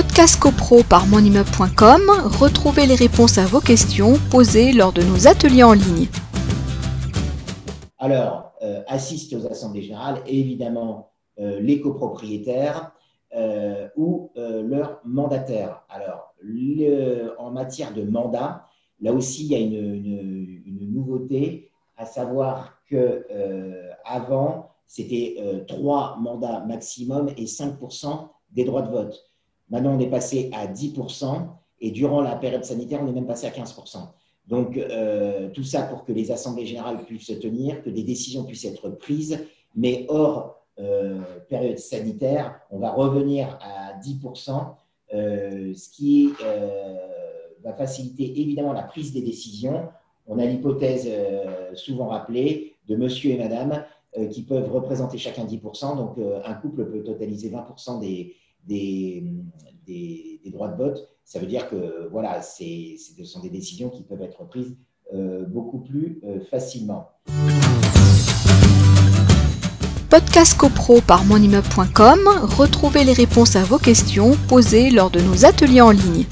Podcast CoPro par monimmeuble.com, retrouvez les réponses à vos questions posées lors de nos ateliers en ligne. Alors, euh, assistent aux assemblées générales, évidemment, euh, les copropriétaires euh, ou leurs mandataires. Alors, en matière de mandat, là aussi, il y a une, une nouveauté, à savoir que avant, c'était trois mandats maximum et 5% des droits de vote. Maintenant, on est passé à 10% et durant la période sanitaire, on est même passé à 15%. Donc, euh, tout ça pour que les assemblées générales puissent se tenir, que des décisions puissent être prises, mais hors euh, période sanitaire, on va revenir à 10%, euh, ce qui va faciliter évidemment la prise des décisions. On a l'hypothèse souvent rappelée de monsieur et madame qui peuvent représenter chacun 10%, donc un couple peut totaliser 20% des, des, droits de vote, ça veut dire que voilà, ce sont des décisions qui peuvent être prises euh, beaucoup plus euh, facilement. Podcast CoPro par monimmeuble.com, retrouvez les réponses à vos questions posées lors de nos ateliers en ligne.